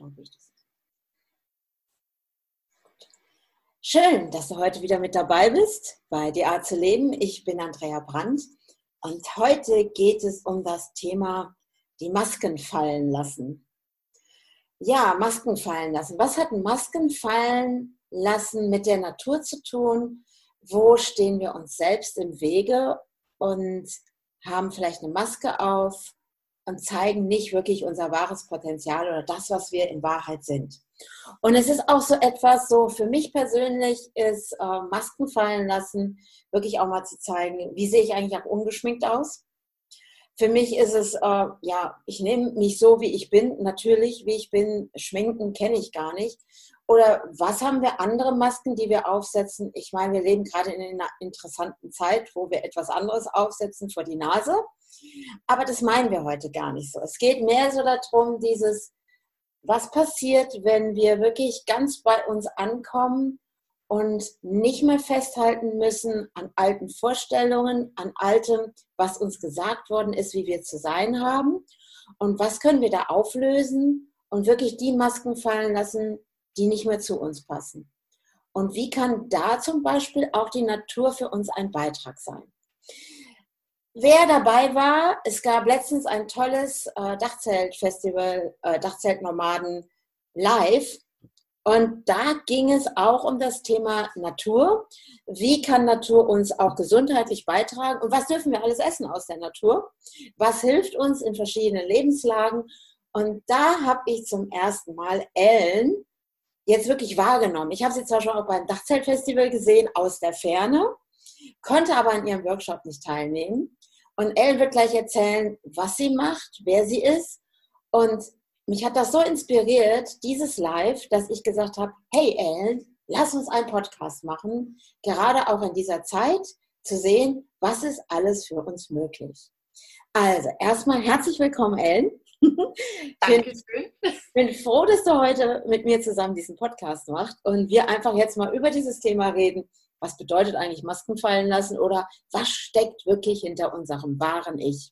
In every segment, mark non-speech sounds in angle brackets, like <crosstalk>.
glaube ich. Schön, dass du heute wieder mit dabei bist bei DA zu leben. Ich bin Andrea Brandt und heute geht es um das Thema die Masken fallen lassen. Ja, Masken fallen lassen. Was hat Masken fallen lassen mit der Natur zu tun? Wo stehen wir uns selbst im Wege und haben vielleicht eine Maske auf und zeigen nicht wirklich unser wahres Potenzial oder das, was wir in Wahrheit sind? Und es ist auch so etwas, so für mich persönlich ist äh, Masken fallen lassen, wirklich auch mal zu zeigen, wie sehe ich eigentlich auch ungeschminkt aus? Für mich ist es, äh, ja, ich nehme mich so, wie ich bin, natürlich, wie ich bin, schminken kenne ich gar nicht. Oder was haben wir andere Masken, die wir aufsetzen? Ich meine, wir leben gerade in einer interessanten Zeit, wo wir etwas anderes aufsetzen vor die Nase. Aber das meinen wir heute gar nicht so. Es geht mehr so darum, dieses, was passiert, wenn wir wirklich ganz bei uns ankommen und nicht mehr festhalten müssen an alten Vorstellungen, an altem, was uns gesagt worden ist, wie wir zu sein haben. Und was können wir da auflösen und wirklich die Masken fallen lassen, die nicht mehr zu uns passen. Und wie kann da zum Beispiel auch die Natur für uns ein Beitrag sein? Wer dabei war, es gab letztens ein tolles äh, Dachzeltfestival, äh, Dachzeltnomaden live und da ging es auch um das Thema Natur. Wie kann Natur uns auch gesundheitlich beitragen? Und was dürfen wir alles essen aus der Natur? Was hilft uns in verschiedenen Lebenslagen? Und da habe ich zum ersten Mal Ellen jetzt wirklich wahrgenommen. Ich habe sie zwar schon auch beim Dachzeltfestival gesehen aus der Ferne, konnte aber an ihrem Workshop nicht teilnehmen. Und Ellen wird gleich erzählen, was sie macht, wer sie ist und mich hat das so inspiriert, dieses Live, dass ich gesagt habe, hey Ellen, lass uns einen Podcast machen, gerade auch in dieser Zeit zu sehen, was ist alles für uns möglich. Also, erstmal herzlich willkommen, Ellen. <laughs> Dankeschön. Ich bin froh, dass du heute mit mir zusammen diesen Podcast machst und wir einfach jetzt mal über dieses Thema reden. Was bedeutet eigentlich Masken fallen lassen oder was steckt wirklich hinter unserem wahren Ich?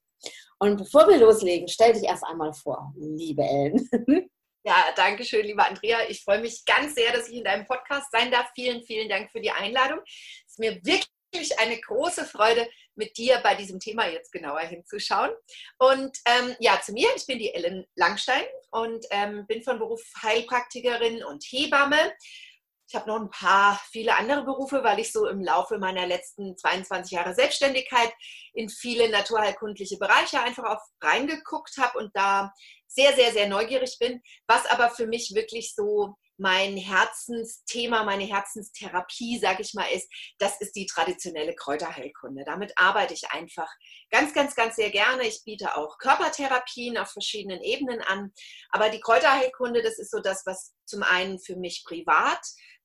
Und bevor wir loslegen, stell dich erst einmal vor, liebe Ellen. <laughs> Ja, danke schön, liebe Andrea. Ich freue mich ganz sehr, dass ich in deinem Podcast sein darf. Vielen, vielen Dank für die Einladung. Es ist mir wirklich eine große Freude, mit dir bei diesem Thema jetzt genauer hinzuschauen. Und ähm, ja, zu mir, ich bin die Ellen Langstein und ähm, bin von Beruf Heilpraktikerin und Hebamme. Ich habe noch ein paar, viele andere Berufe, weil ich so im Laufe meiner letzten 22 Jahre Selbstständigkeit in viele naturheilkundliche Bereiche einfach auch reingeguckt habe und da sehr, sehr, sehr neugierig bin. Was aber für mich wirklich so mein Herzensthema, meine Herzenstherapie, sage ich mal, ist, das ist die traditionelle Kräuterheilkunde. Damit arbeite ich einfach ganz, ganz, ganz sehr gerne. Ich biete auch Körpertherapien auf verschiedenen Ebenen an. Aber die Kräuterheilkunde, das ist so das, was zum einen für mich privat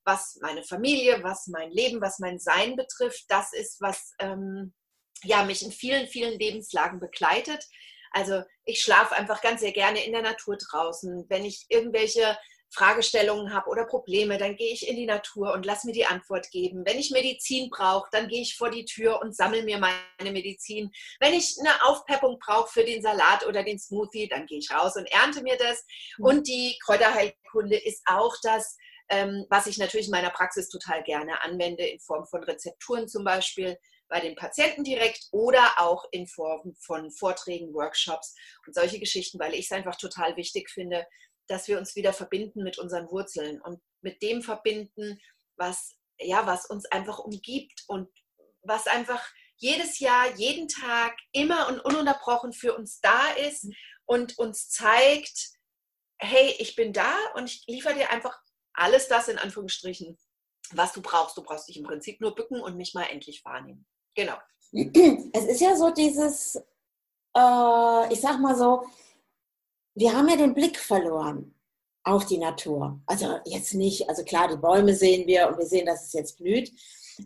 was meine Familie, was mein Leben, was mein Sein betrifft, das ist, was ähm, ja, mich in vielen, vielen Lebenslagen begleitet. Also ich schlafe einfach ganz sehr gerne in der Natur draußen. Wenn ich irgendwelche Fragestellungen habe oder Probleme, dann gehe ich in die Natur und lass mir die Antwort geben. Wenn ich Medizin brauche, dann gehe ich vor die Tür und sammle mir meine Medizin. Wenn ich eine Aufpeppung brauche für den Salat oder den Smoothie, dann gehe ich raus und ernte mir das. Mhm. Und die Kräuterheilkunde ist auch das, ähm, was ich natürlich in meiner Praxis total gerne anwende, in Form von Rezepturen zum Beispiel bei den Patienten direkt oder auch in Form von Vorträgen, Workshops und solche Geschichten, weil ich es einfach total wichtig finde, dass wir uns wieder verbinden mit unseren Wurzeln und mit dem verbinden, was, ja, was uns einfach umgibt und was einfach jedes Jahr, jeden Tag immer und ununterbrochen für uns da ist und uns zeigt, hey, ich bin da und ich liefere dir einfach alles das in Anführungsstrichen, was du brauchst. Du brauchst dich im Prinzip nur bücken und mich mal endlich wahrnehmen. Genau. Es ist ja so dieses, äh, ich sag mal so, wir haben ja den Blick verloren auf die Natur. Also jetzt nicht, also klar, die Bäume sehen wir und wir sehen, dass es jetzt blüht.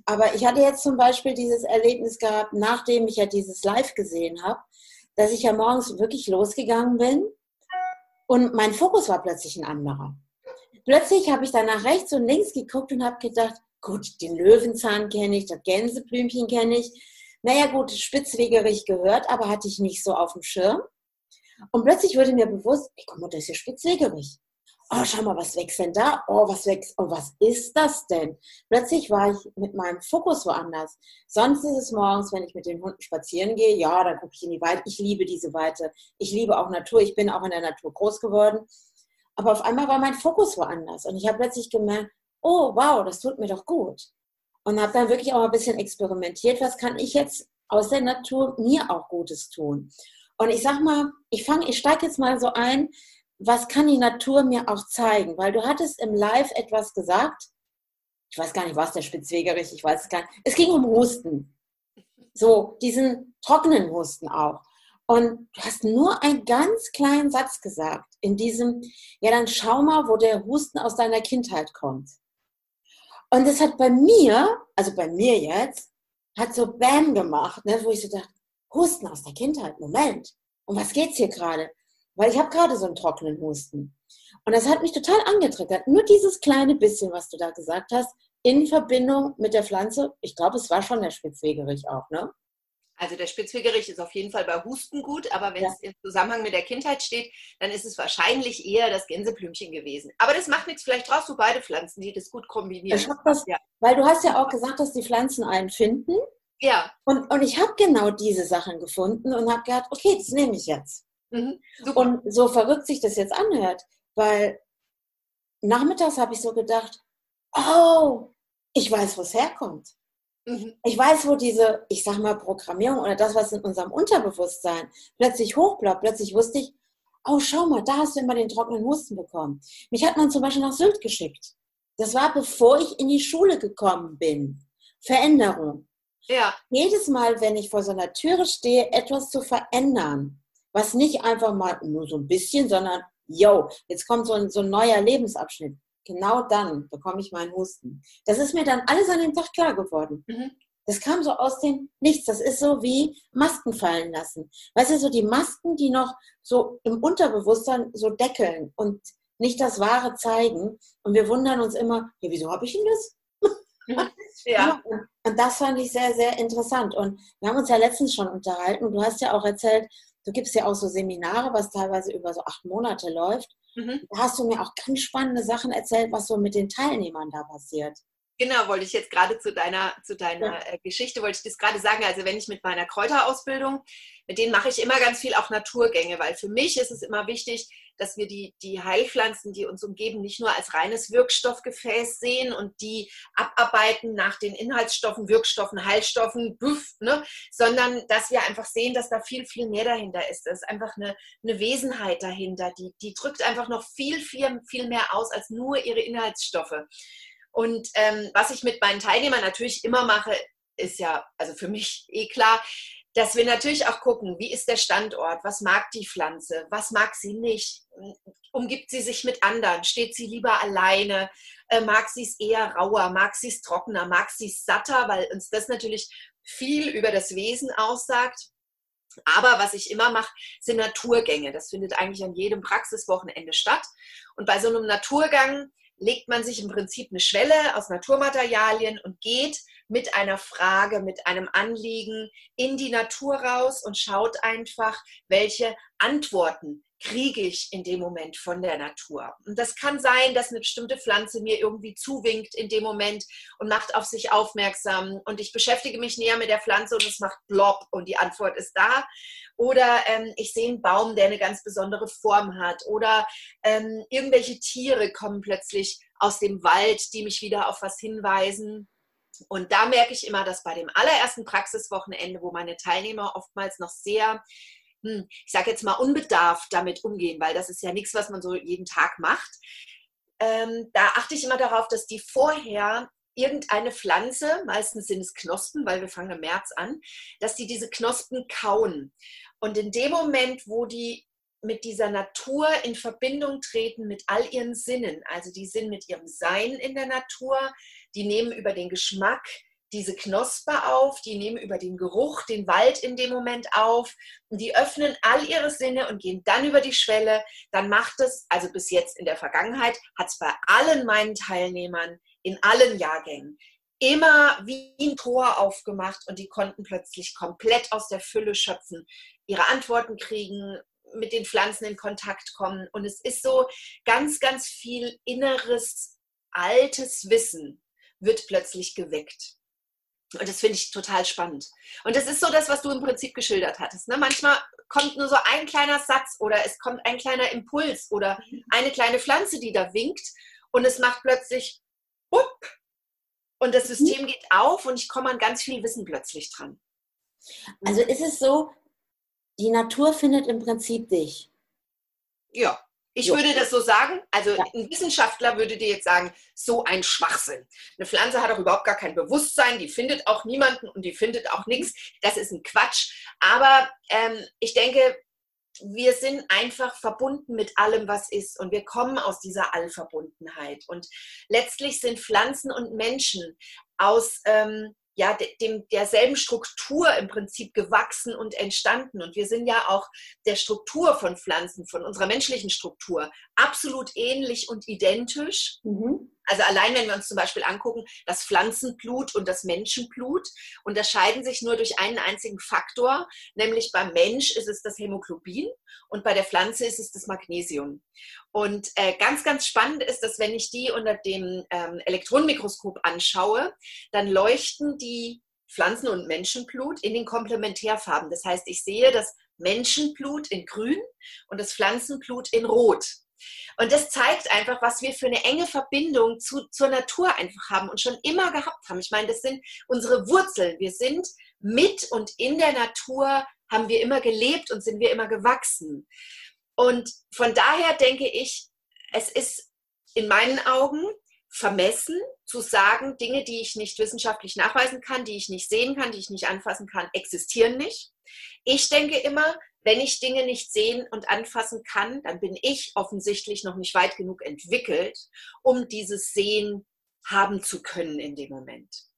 Aber ich hatte jetzt zum Beispiel dieses Erlebnis gehabt, nachdem ich ja dieses Live gesehen habe, dass ich ja morgens wirklich losgegangen bin und mein Fokus war plötzlich ein anderer plötzlich habe ich dann nach rechts und links geguckt und habe gedacht, gut, den Löwenzahn kenne ich, das Gänseblümchen kenne ich. Naja gut, Spitzwegerich gehört, aber hatte ich nicht so auf dem Schirm. Und plötzlich wurde mir bewusst, ey, guck mal, das ist ja Spitzwegerich. oh, schau mal, was wächst denn da? Oh, was wächst, oh, was ist das denn? Plötzlich war ich mit meinem Fokus woanders. Sonst ist es morgens, wenn ich mit den Hunden spazieren gehe, ja, dann gucke ich in die Weite. Ich liebe diese Weite. Ich liebe auch Natur. Ich bin auch in der Natur groß geworden. Aber auf einmal war mein Fokus woanders. Und ich habe plötzlich gemerkt, oh, wow, das tut mir doch gut. Und habe dann wirklich auch ein bisschen experimentiert, was kann ich jetzt aus der Natur mir auch Gutes tun. Und ich sag mal, ich fange, ich steige jetzt mal so ein, was kann die Natur mir auch zeigen? Weil du hattest im Live etwas gesagt. Ich weiß gar nicht, was der Spitzwegerich, ich weiß es gar nicht. Es ging um Husten. So, diesen trockenen Husten auch. Und du hast nur einen ganz kleinen Satz gesagt in diesem, ja, dann schau mal, wo der Husten aus deiner Kindheit kommt. Und das hat bei mir, also bei mir jetzt, hat so Bam gemacht, ne, wo ich so dachte, Husten aus der Kindheit, Moment. Um was geht's hier gerade? Weil ich habe gerade so einen trockenen Husten. Und das hat mich total angetriggert. Nur dieses kleine bisschen, was du da gesagt hast, in Verbindung mit der Pflanze. Ich glaube, es war schon der Spitzwegerich auch, ne? Also der Spitzwegerich ist auf jeden Fall bei Husten gut, aber wenn ja. es im Zusammenhang mit der Kindheit steht, dann ist es wahrscheinlich eher das Gänseblümchen gewesen. Aber das macht nichts, vielleicht brauchst du beide Pflanzen, die das gut kombinieren. Das, ja. Weil du hast ja auch gesagt, dass die Pflanzen einen finden. Ja. Und, und ich habe genau diese Sachen gefunden und habe gedacht, okay, das nehme ich jetzt. Mhm, und so verrückt sich das jetzt anhört, weil nachmittags habe ich so gedacht, oh, ich weiß, wo es herkommt. Mhm. Ich weiß, wo diese, ich sag mal, Programmierung oder das, was in unserem Unterbewusstsein plötzlich hochbleibt. Plötzlich wusste ich, oh, schau mal, da hast du immer den trockenen Husten bekommen. Mich hat man zum Beispiel nach Sylt geschickt. Das war, bevor ich in die Schule gekommen bin. Veränderung. Ja. Jedes Mal, wenn ich vor so einer Türe stehe, etwas zu verändern, was nicht einfach mal nur so ein bisschen, sondern, yo, jetzt kommt so ein, so ein neuer Lebensabschnitt. Genau dann bekomme ich meinen Husten. Das ist mir dann alles an dem Tag klar geworden. Mhm. Das kam so aus dem Nichts. Das ist so wie Masken fallen lassen. Weißt du, so die Masken, die noch so im Unterbewusstsein so deckeln und nicht das Wahre zeigen. Und wir wundern uns immer, ja, wieso habe ich denn das? Ja. Und das fand ich sehr, sehr interessant. Und wir haben uns ja letztens schon unterhalten. Du hast ja auch erzählt, du gibst ja auch so Seminare, was teilweise über so acht Monate läuft. Mhm. Da hast du mir auch ganz spannende Sachen erzählt, was so mit den Teilnehmern da passiert. Genau, wollte ich jetzt gerade zu deiner, zu deiner ja. Äh, Geschichte, wollte ich das gerade sagen. Also wenn ich mit meiner Kräuterausbildung, mit denen mache ich immer ganz viel auch Naturgänge, weil für mich ist es immer wichtig, dass wir die, die Heilpflanzen, die uns umgeben, nicht nur als reines Wirkstoffgefäß sehen und die abarbeiten nach den Inhaltsstoffen, Wirkstoffen, Heilstoffen, buff, ne? sondern dass wir einfach sehen, dass da viel, viel mehr dahinter ist. Da ist einfach eine, eine Wesenheit dahinter, die, die drückt einfach noch viel, viel, viel mehr aus als nur ihre Inhaltsstoffe. Und ähm, was ich mit meinen Teilnehmern natürlich immer mache, ist ja, also für mich eh klar, dass wir natürlich auch gucken, wie ist der Standort, was mag die Pflanze, was mag sie nicht, umgibt sie sich mit anderen, steht sie lieber alleine, äh, mag sie es eher rauer, mag sie es trockener, mag sie es satter, weil uns das natürlich viel über das Wesen aussagt. Aber was ich immer mache, sind Naturgänge. Das findet eigentlich an jedem Praxiswochenende statt. Und bei so einem Naturgang legt man sich im Prinzip eine Schwelle aus Naturmaterialien und geht mit einer Frage, mit einem Anliegen in die Natur raus und schaut einfach, welche Antworten kriege ich in dem Moment von der Natur. Und das kann sein, dass eine bestimmte Pflanze mir irgendwie zuwinkt in dem Moment und macht auf sich aufmerksam und ich beschäftige mich näher mit der Pflanze und es macht blob und die Antwort ist da. Oder ähm, ich sehe einen Baum, der eine ganz besondere Form hat. Oder ähm, irgendwelche Tiere kommen plötzlich aus dem Wald, die mich wieder auf was hinweisen. Und da merke ich immer, dass bei dem allerersten Praxiswochenende, wo meine Teilnehmer oftmals noch sehr, hm, ich sage jetzt mal, unbedarft damit umgehen, weil das ist ja nichts, was man so jeden Tag macht, ähm, da achte ich immer darauf, dass die vorher irgendeine Pflanze, meistens sind es Knospen, weil wir fangen im März an, dass die diese Knospen kauen. Und in dem Moment, wo die mit dieser Natur in Verbindung treten, mit all ihren Sinnen, also die sind mit ihrem Sein in der Natur, die nehmen über den Geschmack diese Knospe auf, die nehmen über den Geruch den Wald in dem Moment auf und die öffnen all ihre Sinne und gehen dann über die Schwelle, dann macht es, also bis jetzt in der Vergangenheit, hat es bei allen meinen Teilnehmern in allen Jahrgängen immer wie ein Tor aufgemacht und die konnten plötzlich komplett aus der Fülle schöpfen, ihre Antworten kriegen, mit den Pflanzen in Kontakt kommen. Und es ist so ganz, ganz viel inneres, altes Wissen wird plötzlich geweckt. Und das finde ich total spannend. Und das ist so das, was du im Prinzip geschildert hattest. Ne? Manchmal kommt nur so ein kleiner Satz oder es kommt ein kleiner Impuls oder eine kleine Pflanze, die da winkt und es macht plötzlich up, und das System geht auf und ich komme an ganz viel Wissen plötzlich dran. Also ist es so, die Natur findet im Prinzip dich. Ja, ich jo. würde das so sagen. Also ja. ein Wissenschaftler würde dir jetzt sagen, so ein Schwachsinn. Eine Pflanze hat auch überhaupt gar kein Bewusstsein, die findet auch niemanden und die findet auch nichts. Das ist ein Quatsch. Aber ähm, ich denke, wir sind einfach verbunden mit allem, was ist. Und wir kommen aus dieser Allverbundenheit. Und letztlich sind Pflanzen und Menschen aus ähm, ja, dem, derselben Struktur im Prinzip gewachsen und entstanden. Und wir sind ja auch der Struktur von Pflanzen, von unserer menschlichen Struktur, absolut ähnlich und identisch. Mhm. Also allein wenn wir uns zum Beispiel angucken, das Pflanzenblut und das Menschenblut unterscheiden sich nur durch einen einzigen Faktor, nämlich beim Mensch ist es das Hämoglobin und bei der Pflanze ist es das Magnesium. Und äh, ganz, ganz spannend ist, dass wenn ich die unter dem ähm, Elektronenmikroskop anschaue, dann leuchten die Pflanzen- und Menschenblut in den Komplementärfarben. Das heißt, ich sehe das Menschenblut in grün und das Pflanzenblut in rot. Und das zeigt einfach, was wir für eine enge Verbindung zu, zur Natur einfach haben und schon immer gehabt haben. Ich meine, das sind unsere Wurzeln. Wir sind mit und in der Natur haben wir immer gelebt und sind wir immer gewachsen. Und von daher denke ich, es ist in meinen Augen vermessen zu sagen, Dinge, die ich nicht wissenschaftlich nachweisen kann, die ich nicht sehen kann, die ich nicht anfassen kann, existieren nicht. Ich denke immer, wenn ich Dinge nicht sehen und anfassen kann, dann bin ich offensichtlich noch nicht weit genug entwickelt, um dieses Sehen haben zu können in dem Moment.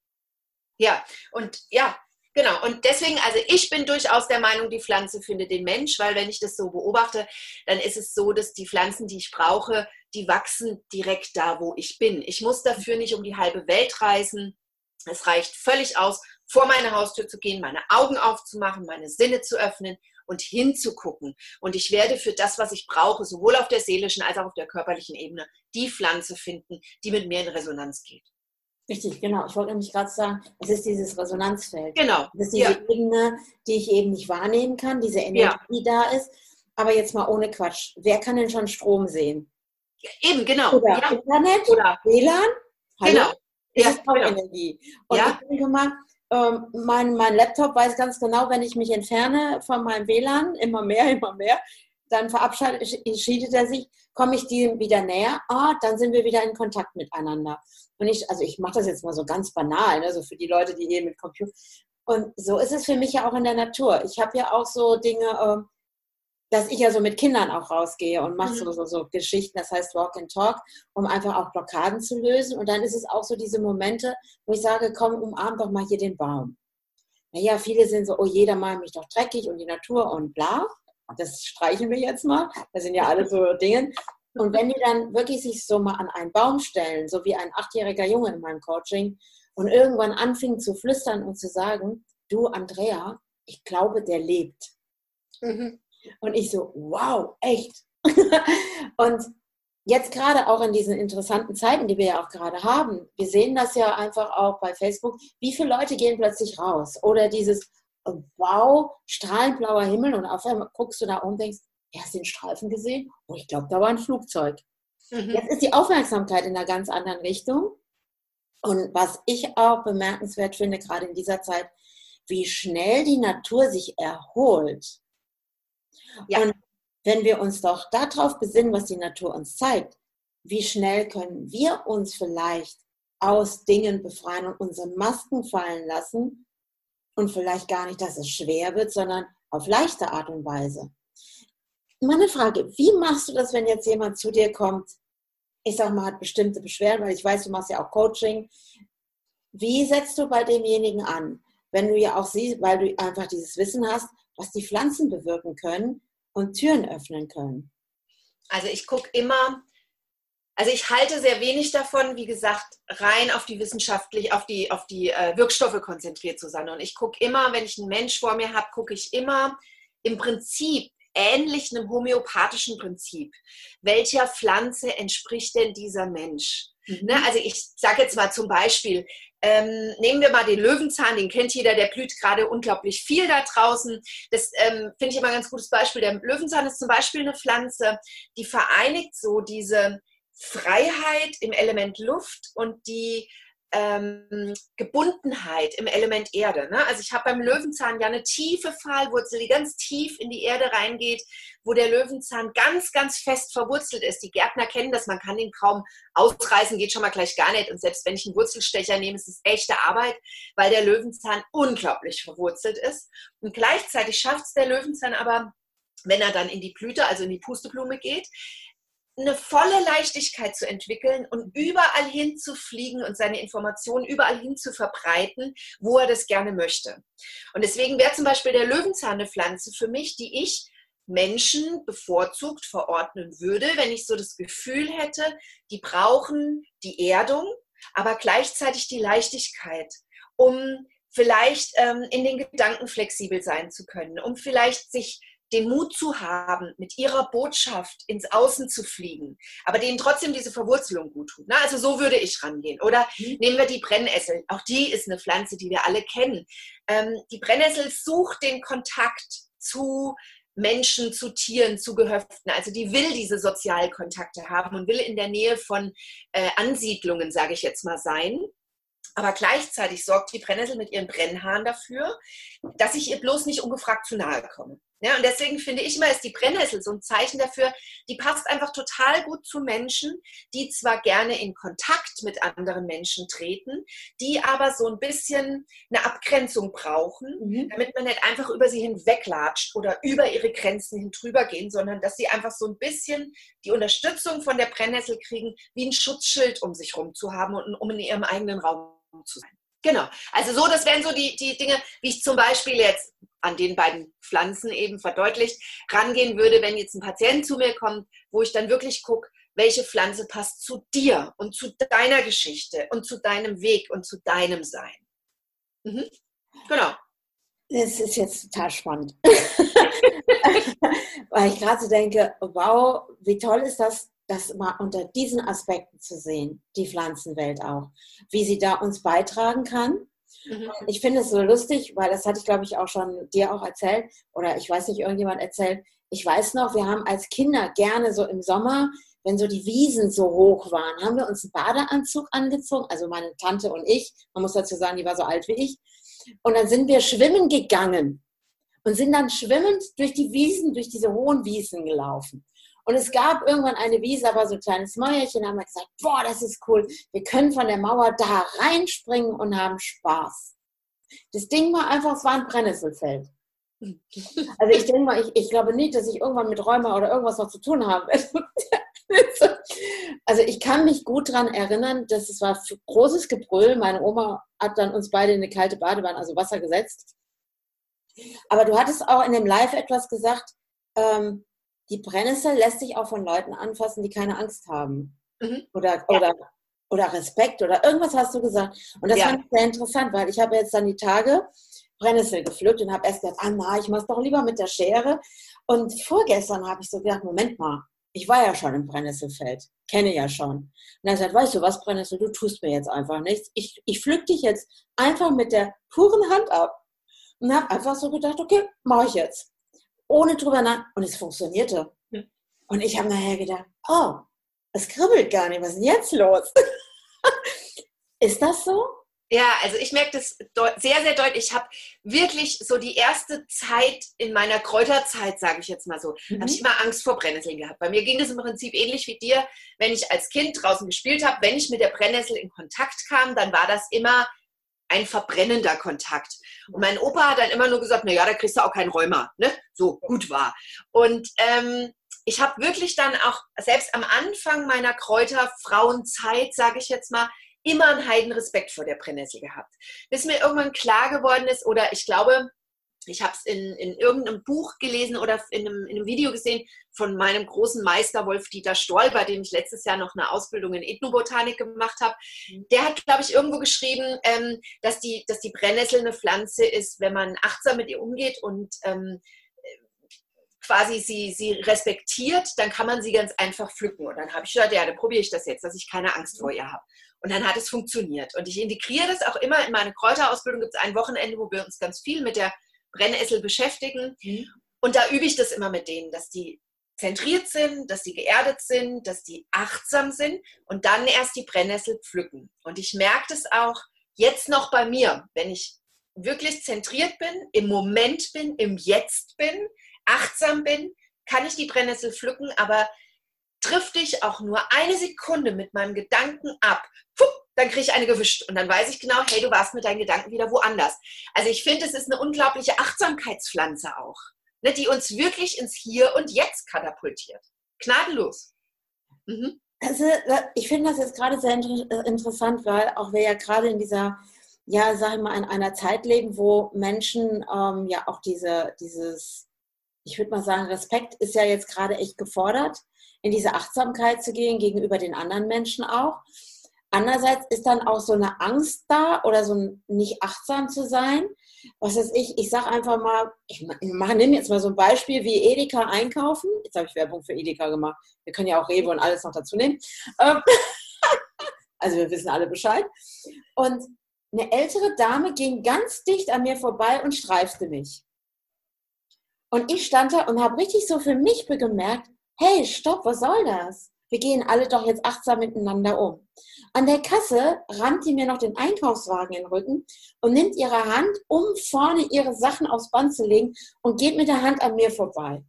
Ja, und ja, genau. Und deswegen, also ich bin durchaus der Meinung, die Pflanze findet den Mensch, weil wenn ich das so beobachte, dann ist es so, dass die Pflanzen, die ich brauche, die wachsen direkt da, wo ich bin. Ich muss dafür nicht um die halbe Welt reisen. Es reicht völlig aus, vor meine Haustür zu gehen, meine Augen aufzumachen, meine Sinne zu öffnen und hinzugucken. Und ich werde für das, was ich brauche, sowohl auf der seelischen als auch auf der körperlichen Ebene, die Pflanze finden, die mit mir in Resonanz geht. Richtig, genau. Ich wollte nämlich gerade sagen, es ist dieses Resonanzfeld. Genau. Das ist diese ja. Ebene, die ich eben nicht wahrnehmen kann, diese Energie, ja. die da ist. Aber jetzt mal ohne Quatsch. Wer kann denn schon Strom sehen? Ja, eben, genau. Oder. Internet, oder WLAN. Hallo? Genau. Das ist auch genau. Energie. Und ich denke mal, ähm, mein, mein Laptop weiß ganz genau, wenn ich mich entferne von meinem WLAN, immer mehr, <laughs> immer mehr, dann verabschiedet er sich, komme ich dem wieder näher, ah, dann sind wir wieder in Kontakt miteinander. Und ich, also ich mache das jetzt mal so ganz banal, ne, so für die Leute, die hier mit Computer. Und so ist es für mich ja auch in der Natur. Ich habe ja auch so Dinge, ähm, dass ich ja so mit Kindern auch rausgehe und mache mhm. so, so, so Geschichten, das heißt Walk and Talk, um einfach auch Blockaden zu lösen. Und dann ist es auch so diese Momente, wo ich sage, komm, umarm doch mal hier den Baum. Naja, viele sind so, oh, jeder mal mich doch dreckig und die Natur und bla. Das streichen wir jetzt mal. Das sind ja alle so Dinge. Und wenn die dann wirklich sich so mal an einen Baum stellen, so wie ein achtjähriger Junge in meinem Coaching, und irgendwann anfingen zu flüstern und zu sagen, du Andrea, ich glaube, der lebt. Mhm. Und ich so, wow, echt. <laughs> und jetzt gerade auch in diesen interessanten Zeiten, die wir ja auch gerade haben, wir sehen das ja einfach auch bei Facebook, wie viele Leute gehen plötzlich raus? Oder dieses, oh, wow, strahlend blauer Himmel und auf einmal guckst du da um und denkst, hast du den Streifen gesehen? Oh, ich glaube, da war ein Flugzeug. Mhm. Jetzt ist die Aufmerksamkeit in einer ganz anderen Richtung. Und was ich auch bemerkenswert finde, gerade in dieser Zeit, wie schnell die Natur sich erholt. Ja. Und wenn wir uns doch darauf besinnen, was die Natur uns zeigt, wie schnell können wir uns vielleicht aus Dingen befreien und unsere Masken fallen lassen und vielleicht gar nicht, dass es schwer wird, sondern auf leichte Art und Weise. Meine Frage, wie machst du das, wenn jetzt jemand zu dir kommt, ich sag mal, hat bestimmte Beschwerden, weil ich weiß, du machst ja auch Coaching. Wie setzt du bei demjenigen an? Wenn du ja auch siehst, weil du einfach dieses Wissen hast, was die Pflanzen bewirken können, und Türen öffnen können? Also ich gucke immer, also ich halte sehr wenig davon, wie gesagt, rein auf die wissenschaftlich, auf die, auf die äh, Wirkstoffe konzentriert zu sein. Und ich gucke immer, wenn ich einen Mensch vor mir habe, gucke ich immer im Prinzip ähnlich einem homöopathischen Prinzip. Welcher Pflanze entspricht denn dieser Mensch? Mhm. Ne, also ich sage jetzt mal zum Beispiel, ähm, nehmen wir mal den Löwenzahn, den kennt jeder, der blüht gerade unglaublich viel da draußen. Das ähm, finde ich immer ein ganz gutes Beispiel. Der Löwenzahn ist zum Beispiel eine Pflanze, die vereinigt so diese Freiheit im Element Luft und die ähm, Gebundenheit im Element Erde. Ne? Also ich habe beim Löwenzahn ja eine tiefe Pfahlwurzel, die ganz tief in die Erde reingeht, wo der Löwenzahn ganz, ganz fest verwurzelt ist. Die Gärtner kennen das, man kann ihn kaum ausreißen, geht schon mal gleich gar nicht. Und selbst wenn ich einen Wurzelstecher nehme, ist es echte Arbeit, weil der Löwenzahn unglaublich verwurzelt ist. Und gleichzeitig schafft es der Löwenzahn aber, wenn er dann in die Blüte, also in die Pusteblume geht, eine volle Leichtigkeit zu entwickeln und überall hin zu fliegen und seine Informationen überall hin zu verbreiten, wo er das gerne möchte. Und deswegen wäre zum Beispiel der Löwenzahn eine Pflanze für mich, die ich Menschen bevorzugt verordnen würde, wenn ich so das Gefühl hätte, die brauchen die Erdung, aber gleichzeitig die Leichtigkeit, um vielleicht ähm, in den Gedanken flexibel sein zu können, um vielleicht sich den Mut zu haben, mit ihrer Botschaft ins Außen zu fliegen, aber denen trotzdem diese Verwurzelung gut tut. Na, also so würde ich rangehen. Oder mhm. nehmen wir die Brennnessel. Auch die ist eine Pflanze, die wir alle kennen. Ähm, die Brennnessel sucht den Kontakt zu Menschen, zu Tieren, zu Gehöften. Also die will diese Sozialkontakte haben und will in der Nähe von äh, Ansiedlungen, sage ich jetzt mal, sein. Aber gleichzeitig sorgt die Brennnessel mit ihren Brennhaaren dafür, dass ich ihr bloß nicht ungefragt zu nahe komme. Ja, und deswegen finde ich immer, ist die Brennnessel so ein Zeichen dafür, die passt einfach total gut zu Menschen, die zwar gerne in Kontakt mit anderen Menschen treten, die aber so ein bisschen eine Abgrenzung brauchen, mhm. damit man nicht einfach über sie hinweglatscht oder über ihre Grenzen hin drüber gehen, sondern dass sie einfach so ein bisschen die Unterstützung von der Brennnessel kriegen, wie ein Schutzschild um sich herum zu haben und um in ihrem eigenen Raum zu sein. Genau. Also so, das wären so die, die Dinge, wie ich zum Beispiel jetzt an den beiden Pflanzen eben verdeutlicht, rangehen würde, wenn jetzt ein Patient zu mir kommt, wo ich dann wirklich gucke, welche Pflanze passt zu dir und zu deiner Geschichte und zu deinem Weg und zu deinem Sein. Mhm. Genau. Das ist jetzt total spannend. <laughs> Weil ich gerade so denke, wow, wie toll ist das, das mal unter diesen Aspekten zu sehen, die Pflanzenwelt auch, wie sie da uns beitragen kann Mhm. Ich finde es so lustig, weil das hatte ich, glaube ich, auch schon dir auch erzählt oder ich weiß nicht, irgendjemand erzählt. Ich weiß noch, wir haben als Kinder gerne so im Sommer, wenn so die Wiesen so hoch waren, haben wir uns einen Badeanzug angezogen, also meine Tante und ich. Man muss dazu sagen, die war so alt wie ich. Und dann sind wir schwimmen gegangen und sind dann schwimmend durch die Wiesen, durch diese hohen Wiesen gelaufen. Und es gab irgendwann eine Wiese, aber so ein kleines Mäuerchen, haben wir gesagt, boah, das ist cool. Wir können von der Mauer da reinspringen und haben Spaß. Das Ding war einfach, es war ein Brennnesselfeld. Also ich denke mal, ich, ich glaube nicht, dass ich irgendwann mit Räumer oder irgendwas noch zu tun habe. Also ich kann mich gut daran erinnern, dass es war großes Gebrüll. Meine Oma hat dann uns beide in eine kalte Badewanne, also Wasser gesetzt. Aber du hattest auch in dem Live etwas gesagt, ähm, die Brennnessel lässt sich auch von Leuten anfassen, die keine Angst haben. Mhm. Oder, ja. oder, oder Respekt oder irgendwas hast du gesagt. Und das ja. fand ich sehr interessant, weil ich habe jetzt dann die Tage Brennnessel gepflückt und habe erst gedacht, ah na, ich mache es doch lieber mit der Schere. Und vorgestern habe ich so gedacht, Moment mal, ich war ja schon im Brennnesselfeld, kenne ja schon. Und er sagt, weißt du was, Brennnessel, du tust mir jetzt einfach nichts. Ich, ich pflück dich jetzt einfach mit der puren Hand ab. Und habe einfach so gedacht, okay, mache ich jetzt ohne drüber nach. Und es funktionierte. Ja. Und ich habe nachher gedacht, oh, es kribbelt gar nicht. Was ist denn jetzt los? <laughs> ist das so? Ja, also ich merke das sehr, sehr deutlich. Ich habe wirklich so die erste Zeit in meiner Kräuterzeit, sage ich jetzt mal so, mhm. habe ich immer Angst vor Brennnesseln gehabt. Bei mir ging das im Prinzip ähnlich wie dir, wenn ich als Kind draußen gespielt habe. Wenn ich mit der Brennnessel in Kontakt kam, dann war das immer ein verbrennender Kontakt. Und mein Opa hat dann immer nur gesagt, na ja, da kriegst du auch keinen Rheuma. Ne? So, gut war. Und ähm, ich habe wirklich dann auch, selbst am Anfang meiner Kräuterfrauenzeit, sage ich jetzt mal, immer einen heiden Respekt vor der Brennnessel gehabt. Bis mir irgendwann klar geworden ist, oder ich glaube, ich habe es in, in irgendeinem Buch gelesen oder in einem, in einem, Video gesehen von meinem großen Meister Wolf-Dieter Stoll, bei dem ich letztes Jahr noch eine Ausbildung in Ethnobotanik gemacht habe. Mhm. Der hat, glaube ich, irgendwo geschrieben, ähm, dass, die, dass die Brennnessel eine Pflanze ist, wenn man achtsam mit ihr umgeht und ähm, quasi sie, sie respektiert, dann kann man sie ganz einfach pflücken. Und dann habe ich gesagt, ja, dann probiere ich das jetzt, dass ich keine Angst vor ihr habe. Und dann hat es funktioniert. Und ich integriere das auch immer in meine Kräuterausbildung. Gibt es ein Wochenende, wo wir uns ganz viel mit der Brennessel beschäftigen. Mhm. Und da übe ich das immer mit denen, dass die zentriert sind, dass die geerdet sind, dass die achtsam sind und dann erst die Brennnessel pflücken. Und ich merke das auch jetzt noch bei mir, wenn ich wirklich zentriert bin, im Moment bin, im Jetzt bin, achtsam bin, kann ich die Brennnessel pflücken, aber trifft dich auch nur eine Sekunde mit meinem Gedanken ab, puh, dann kriege ich eine gewischt und dann weiß ich genau, hey, du warst mit deinen Gedanken wieder woanders. Also ich finde, es ist eine unglaubliche Achtsamkeitspflanze auch, ne, die uns wirklich ins Hier und Jetzt katapultiert. Gnadenlos. Mhm. Also, ich finde das jetzt gerade sehr äh, interessant, weil auch wir ja gerade in dieser, ja, sag ich mal, in einer Zeit leben, wo Menschen ähm, ja auch diese, dieses, ich würde mal sagen, Respekt ist ja jetzt gerade echt gefordert, in diese Achtsamkeit zu gehen gegenüber den anderen Menschen auch. Andererseits ist dann auch so eine Angst da oder so ein nicht achtsam zu sein. Was weiß ich, ich sage einfach mal, ich mache, nehme jetzt mal so ein Beispiel wie Edeka einkaufen. Jetzt habe ich Werbung für Edeka gemacht. Wir können ja auch Rewe und alles noch dazu nehmen. Ähm, <laughs> also wir wissen alle Bescheid. Und eine ältere Dame ging ganz dicht an mir vorbei und streifte mich. Und ich stand da und habe richtig so für mich bemerkt, hey, stopp, was soll das? Wir gehen alle doch jetzt achtsam miteinander um. An der Kasse rannt sie mir noch den Einkaufswagen in den Rücken und nimmt ihre Hand, um vorne ihre Sachen aufs Band zu legen und geht mit der Hand an mir vorbei.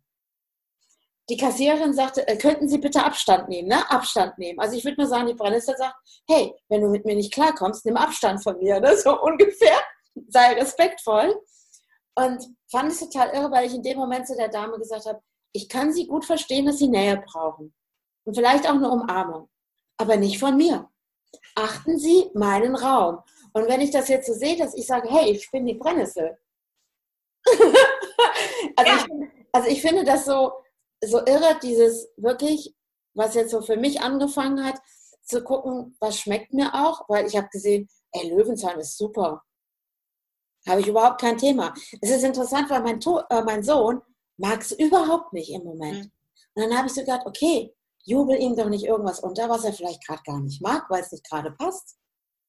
Die Kassiererin sagte, äh, könnten Sie bitte Abstand nehmen, ne? Abstand nehmen. Also ich würde mal sagen, die Brennnessel sagt, hey, wenn du mit mir nicht klarkommst, nimm Abstand von mir, ne? so ungefähr. Sei respektvoll. Und fand es total irre, weil ich in dem Moment zu der Dame gesagt habe, ich kann sie gut verstehen, dass sie Nähe brauchen. Und vielleicht auch eine Umarmung. Aber nicht von mir. Achten Sie meinen Raum. Und wenn ich das jetzt so sehe, dass ich sage, hey, ich bin die Brennnessel. <laughs> also, ja. ich, also ich finde das so, so irre, dieses wirklich, was jetzt so für mich angefangen hat, zu gucken, was schmeckt mir auch, weil ich habe gesehen, ey, Löwenzahn ist super. Habe ich überhaupt kein Thema. Es ist interessant, weil mein, to äh, mein Sohn mag es überhaupt nicht im Moment. Mhm. Und dann habe ich so gedacht, okay, jubel ihm doch nicht irgendwas unter, was er vielleicht gerade gar nicht mag, weil es nicht gerade passt.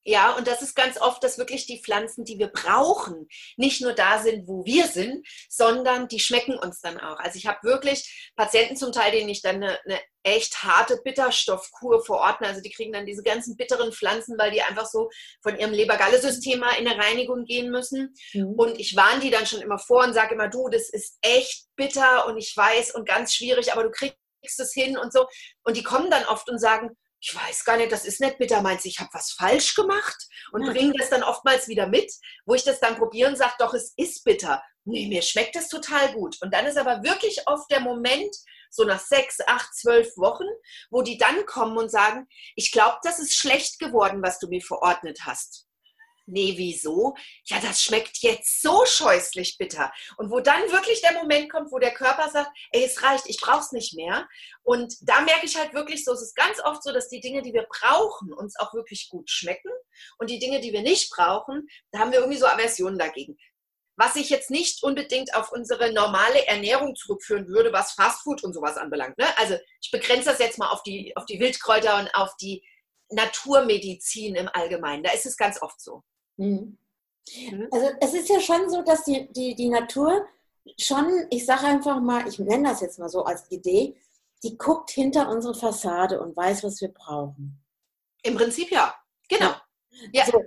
Ja, und das ist ganz oft, dass wirklich die Pflanzen, die wir brauchen, nicht nur da sind, wo wir sind, sondern die schmecken uns dann auch. Also ich habe wirklich Patienten zum Teil, denen ich dann eine, eine echt harte Bitterstoffkur verordne. Also die kriegen dann diese ganzen bitteren Pflanzen, weil die einfach so von ihrem Leber-Galle-System in eine Reinigung gehen müssen. Mhm. Und ich warne die dann schon immer vor und sage immer, du, das ist echt bitter und ich weiß und ganz schwierig, aber du kriegst es hin und so. Und die kommen dann oft und sagen, ich weiß gar nicht, das ist nicht bitter, meinst du, ich habe was falsch gemacht und bringen das dann oftmals wieder mit, wo ich das dann probiere und sage, doch, es ist bitter. Nee, mir schmeckt es total gut. Und dann ist aber wirklich oft der Moment, so nach sechs, acht, zwölf Wochen, wo die dann kommen und sagen, ich glaube, das ist schlecht geworden, was du mir verordnet hast nee, wieso? Ja, das schmeckt jetzt so scheußlich bitter. Und wo dann wirklich der Moment kommt, wo der Körper sagt, ey, es reicht, ich brauch's nicht mehr. Und da merke ich halt wirklich so, es ist ganz oft so, dass die Dinge, die wir brauchen, uns auch wirklich gut schmecken. Und die Dinge, die wir nicht brauchen, da haben wir irgendwie so Aversionen dagegen. Was ich jetzt nicht unbedingt auf unsere normale Ernährung zurückführen würde, was Fastfood und sowas anbelangt. Ne? Also ich begrenze das jetzt mal auf die, auf die Wildkräuter und auf die Naturmedizin im Allgemeinen. Da ist es ganz oft so. Mhm. mhm. Also es ist ja schon so, dass die, die, die Natur schon, ich sage einfach mal, ich nenne das jetzt mal so als Idee, die guckt hinter unsere Fassade und weiß, was wir brauchen. Im Prinzip ja, genau. Ja. So.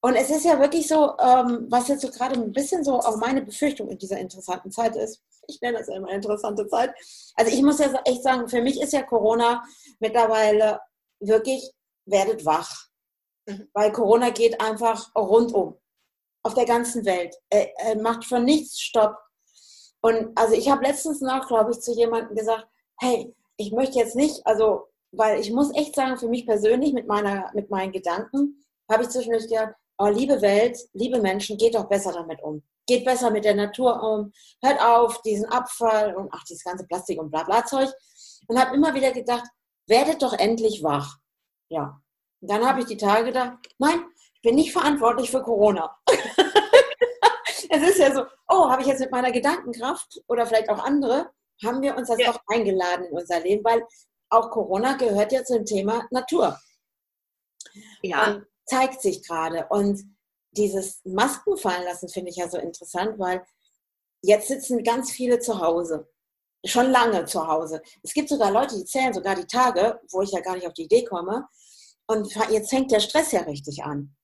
Und es ist ja wirklich so, ähm, was jetzt so gerade ein bisschen so auch meine Befürchtung in dieser interessanten Zeit ist. Ich nenne das ja immer interessante Zeit. Also ich muss ja echt sagen, für mich ist ja Corona mittlerweile wirklich, werdet wach. Mhm. Weil Corona geht einfach rundum. Auf der ganzen Welt. Er, er macht von nichts Stopp. Und also ich habe letztens noch, glaube ich, zu jemandem gesagt, hey, ich möchte jetzt nicht, also, weil ich muss echt sagen, für mich persönlich mit meiner, mit meinen Gedanken, habe ich zwischendurch gedacht, oh, liebe Welt, liebe Menschen, geht doch besser damit um. Geht besser mit der Natur um. Hört auf, diesen Abfall und ach, dieses ganze Plastik und bla bla Zeug. Und habe immer wieder gedacht, werdet doch endlich wach. Ja, und dann habe ich die Tage gedacht, nein, ich bin nicht verantwortlich für Corona. <laughs> es ist ja so, oh, habe ich jetzt mit meiner Gedankenkraft oder vielleicht auch andere haben wir uns das ja. doch eingeladen in unser Leben, weil auch Corona gehört ja zum Thema Natur. Ja. Und zeigt sich gerade. Und dieses Masken fallen lassen finde ich ja so interessant, weil jetzt sitzen ganz viele zu Hause. Schon lange zu Hause. Es gibt sogar Leute, die zählen sogar die Tage, wo ich ja gar nicht auf die Idee komme. Und jetzt fängt der Stress ja richtig an.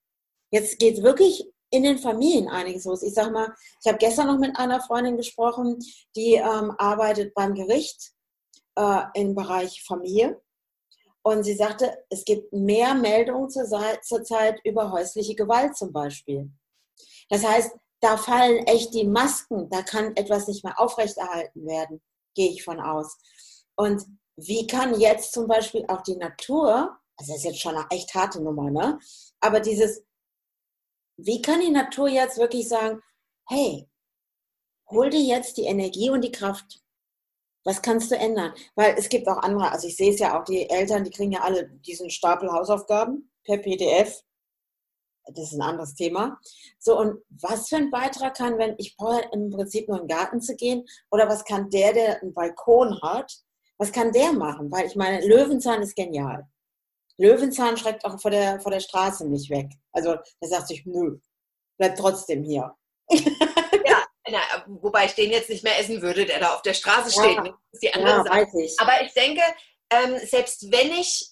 Jetzt geht wirklich in den Familien einiges los. Ich sag mal, ich habe gestern noch mit einer Freundin gesprochen, die ähm, arbeitet beim Gericht äh, im Bereich Familie. Und sie sagte, es gibt mehr Meldungen zurzeit zur über häusliche Gewalt zum Beispiel. Das heißt, da fallen echt die Masken, da kann etwas nicht mehr aufrechterhalten werden, gehe ich von aus. Und wie kann jetzt zum Beispiel auch die Natur, also das ist jetzt schon eine echt harte Nummer, ne? Aber dieses, wie kann die Natur jetzt wirklich sagen, hey, hol dir jetzt die Energie und die Kraft. Was kannst du ändern? Weil es gibt auch andere, also ich sehe es ja auch, die Eltern, die kriegen ja alle diesen Stapel Hausaufgaben per PDF. Das ist ein anderes Thema. So, und was für ein Beitrag kann, wenn ich brauche im Prinzip nur in den Garten zu gehen, oder was kann der, der einen Balkon hat, was kann der machen? Weil ich meine, Löwenzahn ist genial. Löwenzahn schreckt auch vor der, vor der Straße nicht weg. Also da sagt sich, nö, bleib trotzdem hier. <laughs> ja, na, wobei ich den jetzt nicht mehr essen würde, der da auf der Straße steht. Ne? Das ist die andere ja. Ich. Aber ich denke, ähm, selbst wenn ich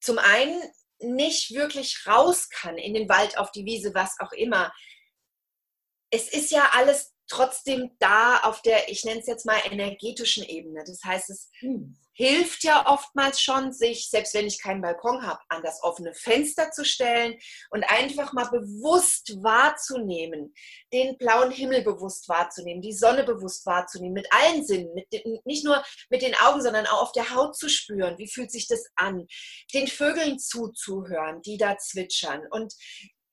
zum einen nicht wirklich raus kann in den Wald, auf die Wiese, was auch immer, es ist ja alles trotzdem da auf der, ich nenne es jetzt mal energetischen Ebene. Das heißt, es hm. hilft ja oftmals schon, sich, selbst wenn ich keinen Balkon habe, an das offene Fenster zu stellen und einfach mal bewusst wahrzunehmen, den blauen Himmel bewusst wahrzunehmen, die Sonne bewusst wahrzunehmen, mit allen Sinnen, mit nicht nur mit den Augen, sondern auch auf der Haut zu spüren, wie fühlt sich das an, den Vögeln zuzuhören, die da zwitschern und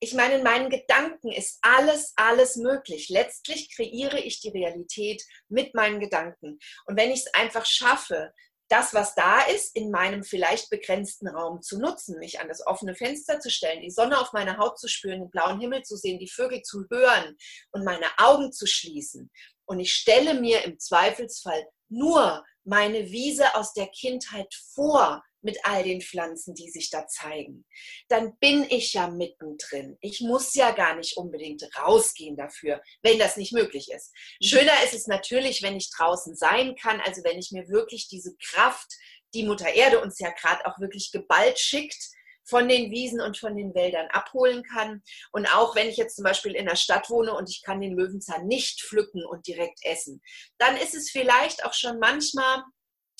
ich meine, in meinen Gedanken ist alles, alles möglich. Letztlich kreiere ich die Realität mit meinen Gedanken. Und wenn ich es einfach schaffe, das, was da ist, in meinem vielleicht begrenzten Raum zu nutzen, mich an das offene Fenster zu stellen, die Sonne auf meiner Haut zu spüren, den blauen Himmel zu sehen, die Vögel zu hören und meine Augen zu schließen. Und ich stelle mir im Zweifelsfall nur meine Wiese aus der Kindheit vor, mit all den Pflanzen, die sich da zeigen, dann bin ich ja mittendrin. Ich muss ja gar nicht unbedingt rausgehen dafür, wenn das nicht möglich ist. Mhm. Schöner ist es natürlich, wenn ich draußen sein kann, also wenn ich mir wirklich diese Kraft, die Mutter Erde uns ja gerade auch wirklich geballt schickt, von den Wiesen und von den Wäldern abholen kann. Und auch wenn ich jetzt zum Beispiel in der Stadt wohne und ich kann den Löwenzahn nicht pflücken und direkt essen, dann ist es vielleicht auch schon manchmal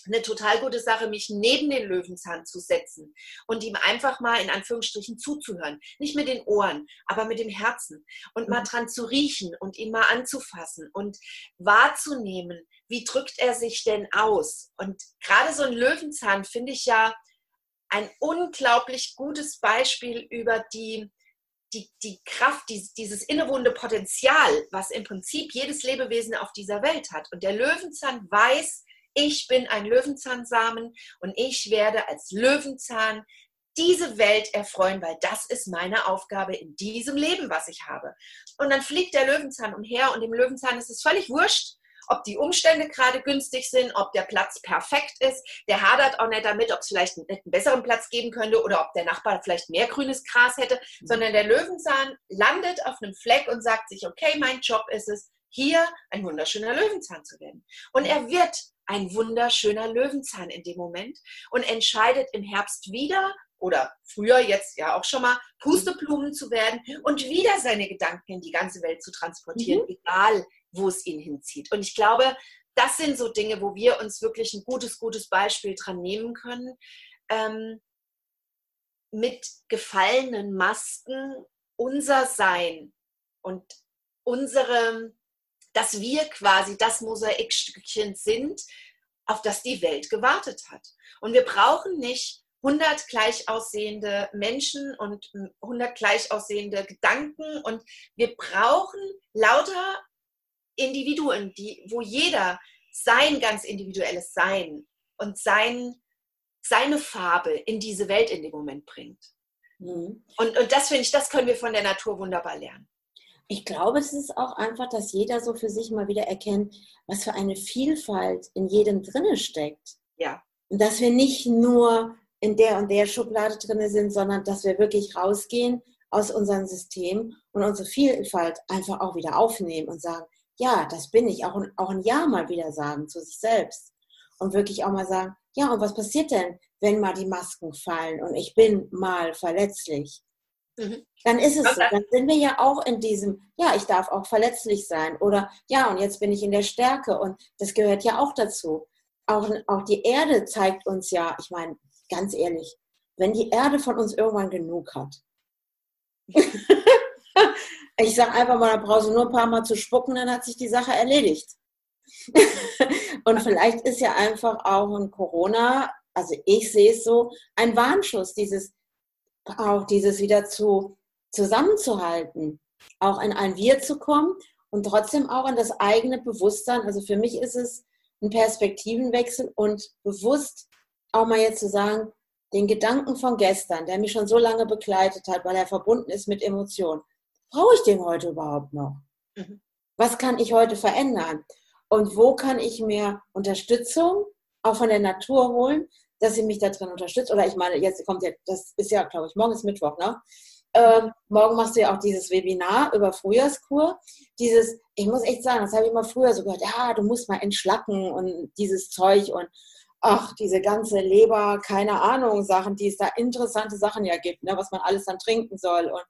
eine total gute Sache, mich neben den Löwenzahn zu setzen und ihm einfach mal in Anführungsstrichen zuzuhören. Nicht mit den Ohren, aber mit dem Herzen und mal mhm. dran zu riechen und ihn mal anzufassen und wahrzunehmen, wie drückt er sich denn aus. Und gerade so ein Löwenzahn finde ich ja ein unglaublich gutes Beispiel über die, die, die Kraft, die, dieses innewohnende Potenzial, was im Prinzip jedes Lebewesen auf dieser Welt hat. Und der Löwenzahn weiß, ich bin ein Löwenzahnsamen und ich werde als Löwenzahn diese Welt erfreuen, weil das ist meine Aufgabe in diesem Leben, was ich habe. Und dann fliegt der Löwenzahn umher und dem Löwenzahn ist es völlig wurscht, ob die Umstände gerade günstig sind, ob der Platz perfekt ist. Der hadert auch nicht damit, ob es vielleicht einen, einen, besseren Platz geben könnte oder ob der Nachbar vielleicht mehr grünes Gras hätte, mhm. sondern der Löwenzahn landet auf einem Fleck und sagt sich, okay, mein Job ist es, hier ein wunderschöner Löwenzahn zu werden. Und er wird ein wunderschöner Löwenzahn in dem Moment und entscheidet im Herbst wieder oder früher jetzt ja auch schon mal Pusteblumen zu werden und wieder seine Gedanken in die ganze Welt zu transportieren, mhm. egal wo es ihn hinzieht. Und ich glaube, das sind so Dinge, wo wir uns wirklich ein gutes, gutes Beispiel dran nehmen können. Ähm, mit gefallenen Masken unser Sein und unsere dass wir quasi das Mosaikstückchen sind, auf das die Welt gewartet hat. Und wir brauchen nicht 100 gleich aussehende Menschen und 100 gleich aussehende Gedanken und wir brauchen lauter Individuen, die, wo jeder sein ganz individuelles Sein und sein, seine Farbe in diese Welt in dem Moment bringt. Mhm. Und, und das finde ich, das können wir von der Natur wunderbar lernen. Ich glaube, es ist auch einfach, dass jeder so für sich mal wieder erkennt, was für eine Vielfalt in jedem drinne steckt. Ja. Und dass wir nicht nur in der und der Schublade drinne sind, sondern dass wir wirklich rausgehen aus unserem System und unsere Vielfalt einfach auch wieder aufnehmen und sagen, ja, das bin ich, auch, auch ein Ja mal wieder sagen zu sich selbst. Und wirklich auch mal sagen, ja, und was passiert denn, wenn mal die Masken fallen und ich bin mal verletzlich? Mhm. Dann ist es so. Dann sind wir ja auch in diesem, ja, ich darf auch verletzlich sein. Oder ja, und jetzt bin ich in der Stärke. Und das gehört ja auch dazu. Auch, auch die Erde zeigt uns ja, ich meine, ganz ehrlich, wenn die Erde von uns irgendwann genug hat, <laughs> ich sage einfach mal, da brauchst du nur ein paar Mal zu spucken, dann hat sich die Sache erledigt. <laughs> und vielleicht ist ja einfach auch ein Corona, also ich sehe es so, ein Warnschuss, dieses, auch dieses wieder zu, zusammenzuhalten, auch in ein Wir zu kommen und trotzdem auch in das eigene Bewusstsein. Also für mich ist es ein Perspektivenwechsel und bewusst auch mal jetzt zu sagen, den Gedanken von gestern, der mich schon so lange begleitet hat, weil er verbunden ist mit Emotionen, brauche ich den heute überhaupt noch? Mhm. Was kann ich heute verändern? Und wo kann ich mir Unterstützung auch von der Natur holen, dass sie mich da drin unterstützt? Oder ich meine, jetzt kommt ja, das ist ja, glaube ich, morgen ist Mittwoch, ne? Ähm, morgen machst du ja auch dieses Webinar über Frühjahrskur. Dieses, ich muss echt sagen, das habe ich immer früher so gehört, ja, du musst mal entschlacken und dieses Zeug und ach, diese ganze Leber, keine Ahnung, Sachen, die es da interessante Sachen ja gibt, ne, was man alles dann trinken soll. Und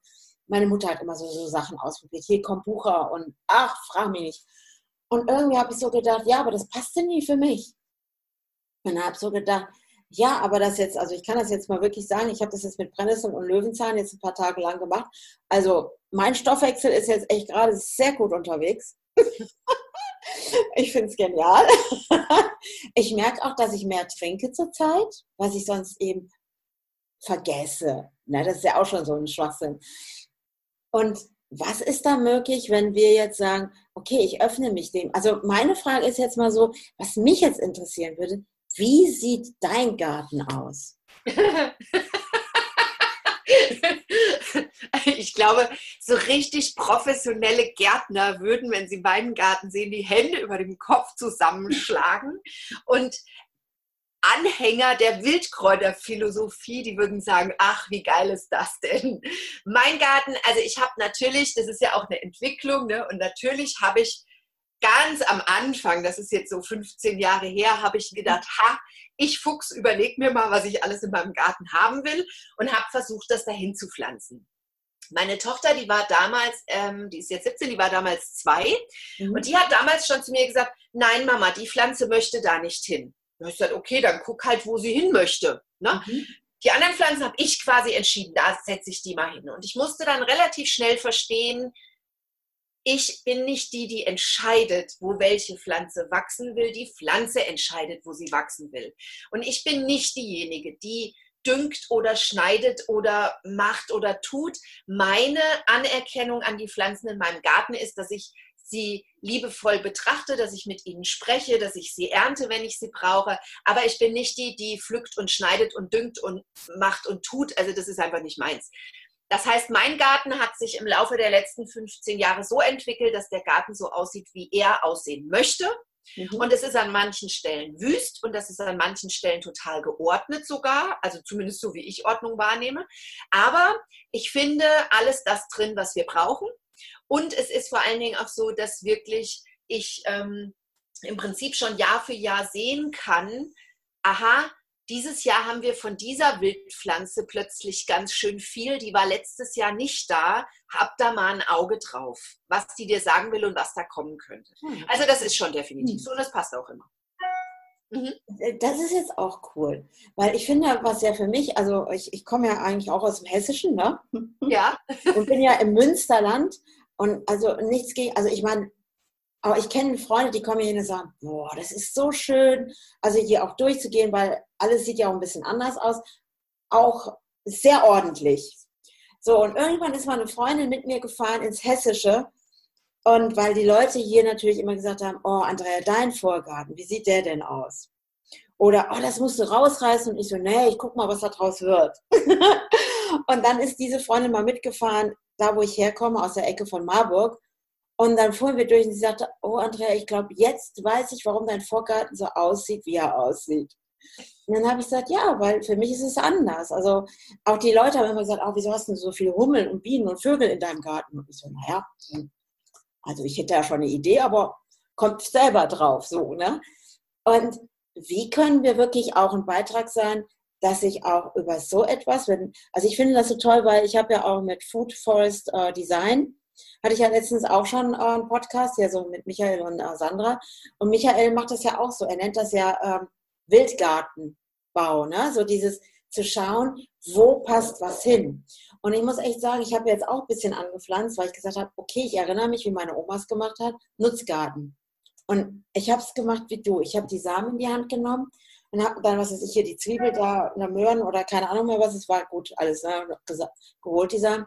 meine Mutter hat immer so, so Sachen ausprobiert. Hier kommt Bucher und ach, frag mich nicht. Und irgendwie habe ich so gedacht, ja, aber das passt denn nie für mich. Und dann habe ich so gedacht, ja, aber das jetzt, also ich kann das jetzt mal wirklich sagen, ich habe das jetzt mit Brennnesseln und Löwenzahn jetzt ein paar Tage lang gemacht. Also mein Stoffwechsel ist jetzt echt gerade sehr gut unterwegs. <laughs> ich finde es genial. <laughs> ich merke auch, dass ich mehr trinke zurzeit, was ich sonst eben vergesse. Ne, das ist ja auch schon so ein Schwachsinn. Und was ist da möglich, wenn wir jetzt sagen, okay, ich öffne mich dem? Also meine Frage ist jetzt mal so, was mich jetzt interessieren würde, wie sieht dein Garten aus? <laughs> ich glaube, so richtig professionelle Gärtner würden, wenn sie meinen Garten sehen, die Hände über dem Kopf zusammenschlagen. Und Anhänger der Wildkräuterphilosophie, die würden sagen, ach, wie geil ist das denn? Mein Garten, also ich habe natürlich, das ist ja auch eine Entwicklung, ne? und natürlich habe ich ganz am Anfang, das ist jetzt so 15 Jahre her, habe ich gedacht, ha, ich Fuchs, überleg mir mal, was ich alles in meinem Garten haben will und habe versucht, das dahin zu pflanzen. Meine Tochter, die war damals, ähm, die ist jetzt 17, die war damals zwei mhm. und die hat damals schon zu mir gesagt, nein Mama, die Pflanze möchte da nicht hin. Da habe ich gesagt, okay, dann guck halt, wo sie hin möchte. Ne? Mhm. Die anderen Pflanzen habe ich quasi entschieden, da setze ich die mal hin. Und ich musste dann relativ schnell verstehen, ich bin nicht die, die entscheidet, wo welche Pflanze wachsen will. Die Pflanze entscheidet, wo sie wachsen will. Und ich bin nicht diejenige, die düngt oder schneidet oder macht oder tut. Meine Anerkennung an die Pflanzen in meinem Garten ist, dass ich sie liebevoll betrachte, dass ich mit ihnen spreche, dass ich sie ernte, wenn ich sie brauche. Aber ich bin nicht die, die pflückt und schneidet und düngt und macht und tut. Also das ist einfach nicht meins. Das heißt, mein Garten hat sich im Laufe der letzten 15 Jahre so entwickelt, dass der Garten so aussieht, wie er aussehen möchte. Mhm. Und es ist an manchen Stellen wüst und das ist an manchen Stellen total geordnet sogar, also zumindest so wie ich Ordnung wahrnehme. Aber ich finde alles das drin, was wir brauchen. Und es ist vor allen Dingen auch so, dass wirklich ich ähm, im Prinzip schon Jahr für Jahr sehen kann, aha, dieses Jahr haben wir von dieser Wildpflanze plötzlich ganz schön viel. Die war letztes Jahr nicht da. Hab da mal ein Auge drauf, was die dir sagen will und was da kommen könnte. Hm. Also das ist schon definitiv hm. so und das passt auch immer. Mhm. Das ist jetzt auch cool, weil ich finde, was ja für mich, also ich, ich komme ja eigentlich auch aus dem Hessischen, ne? Ja. Und bin ja im Münsterland und also nichts gegen, also ich meine, aber ich kenne Freunde, die kommen hier und sagen, boah, das ist so schön, also hier auch durchzugehen, weil alles sieht ja auch ein bisschen anders aus, auch sehr ordentlich. So, und irgendwann ist meine Freundin mit mir gefahren ins Hessische und weil die Leute hier natürlich immer gesagt haben, oh, Andrea, dein Vorgarten, wie sieht der denn aus? Oder, oh, das musst du rausreißen. Und ich so, nee, ich guck mal, was da draus wird. <laughs> und dann ist diese Freundin mal mitgefahren da wo ich herkomme, aus der Ecke von Marburg. Und dann fuhren wir durch und sie sagte, oh Andrea, ich glaube, jetzt weiß ich, warum dein Vorgarten so aussieht, wie er aussieht. Und dann habe ich gesagt, ja, weil für mich ist es anders. Also auch die Leute haben immer gesagt, oh, wieso hast du so viele Hummeln und Bienen und Vögel in deinem Garten? Und ich so, naja, also ich hätte ja schon eine Idee, aber kommt selber drauf, so, ne? Und wie können wir wirklich auch ein Beitrag sein, dass ich auch über so etwas, wenn, also ich finde das so toll, weil ich habe ja auch mit Food Forest äh, Design, hatte ich ja letztens auch schon äh, einen Podcast, ja so mit Michael und äh, Sandra. Und Michael macht das ja auch so, er nennt das ja ähm, Wildgartenbau, ne? So dieses zu schauen, wo passt was hin. Und ich muss echt sagen, ich habe jetzt auch ein bisschen angepflanzt, weil ich gesagt habe, okay, ich erinnere mich, wie meine Oma es gemacht hat, Nutzgarten. Und ich habe es gemacht wie du. Ich habe die Samen in die Hand genommen und habe dann, was weiß ich, hier die Zwiebel da, eine Möhren oder keine Ahnung mehr, was es war, gut, alles ne, geholt, die Samen.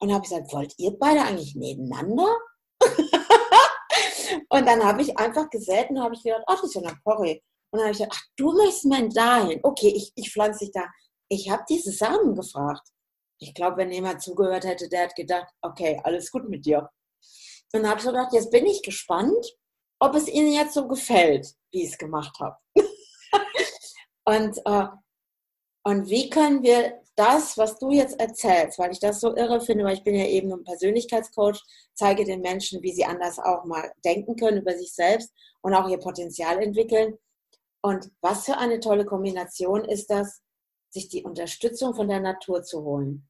Und habe gesagt, wollt ihr beide eigentlich nebeneinander? <laughs> und dann habe ich einfach gesät und habe ich gedacht, ach, das ist ja eine Porree. Und dann habe ich gedacht, ach, du möchtest mal dahin. Okay, ich, ich pflanze dich da. Ich habe diese Samen gefragt. Ich glaube, wenn jemand zugehört hätte, der hat gedacht, okay, alles gut mit dir. Und habe so gedacht, jetzt bin ich gespannt, ob es Ihnen jetzt so gefällt, wie ich es gemacht habe. <laughs> und, äh, und wie können wir das, was du jetzt erzählst, weil ich das so irre finde, weil ich bin ja eben ein Persönlichkeitscoach, zeige den Menschen, wie sie anders auch mal denken können über sich selbst und auch ihr Potenzial entwickeln. Und was für eine tolle Kombination ist das, sich die Unterstützung von der Natur zu holen.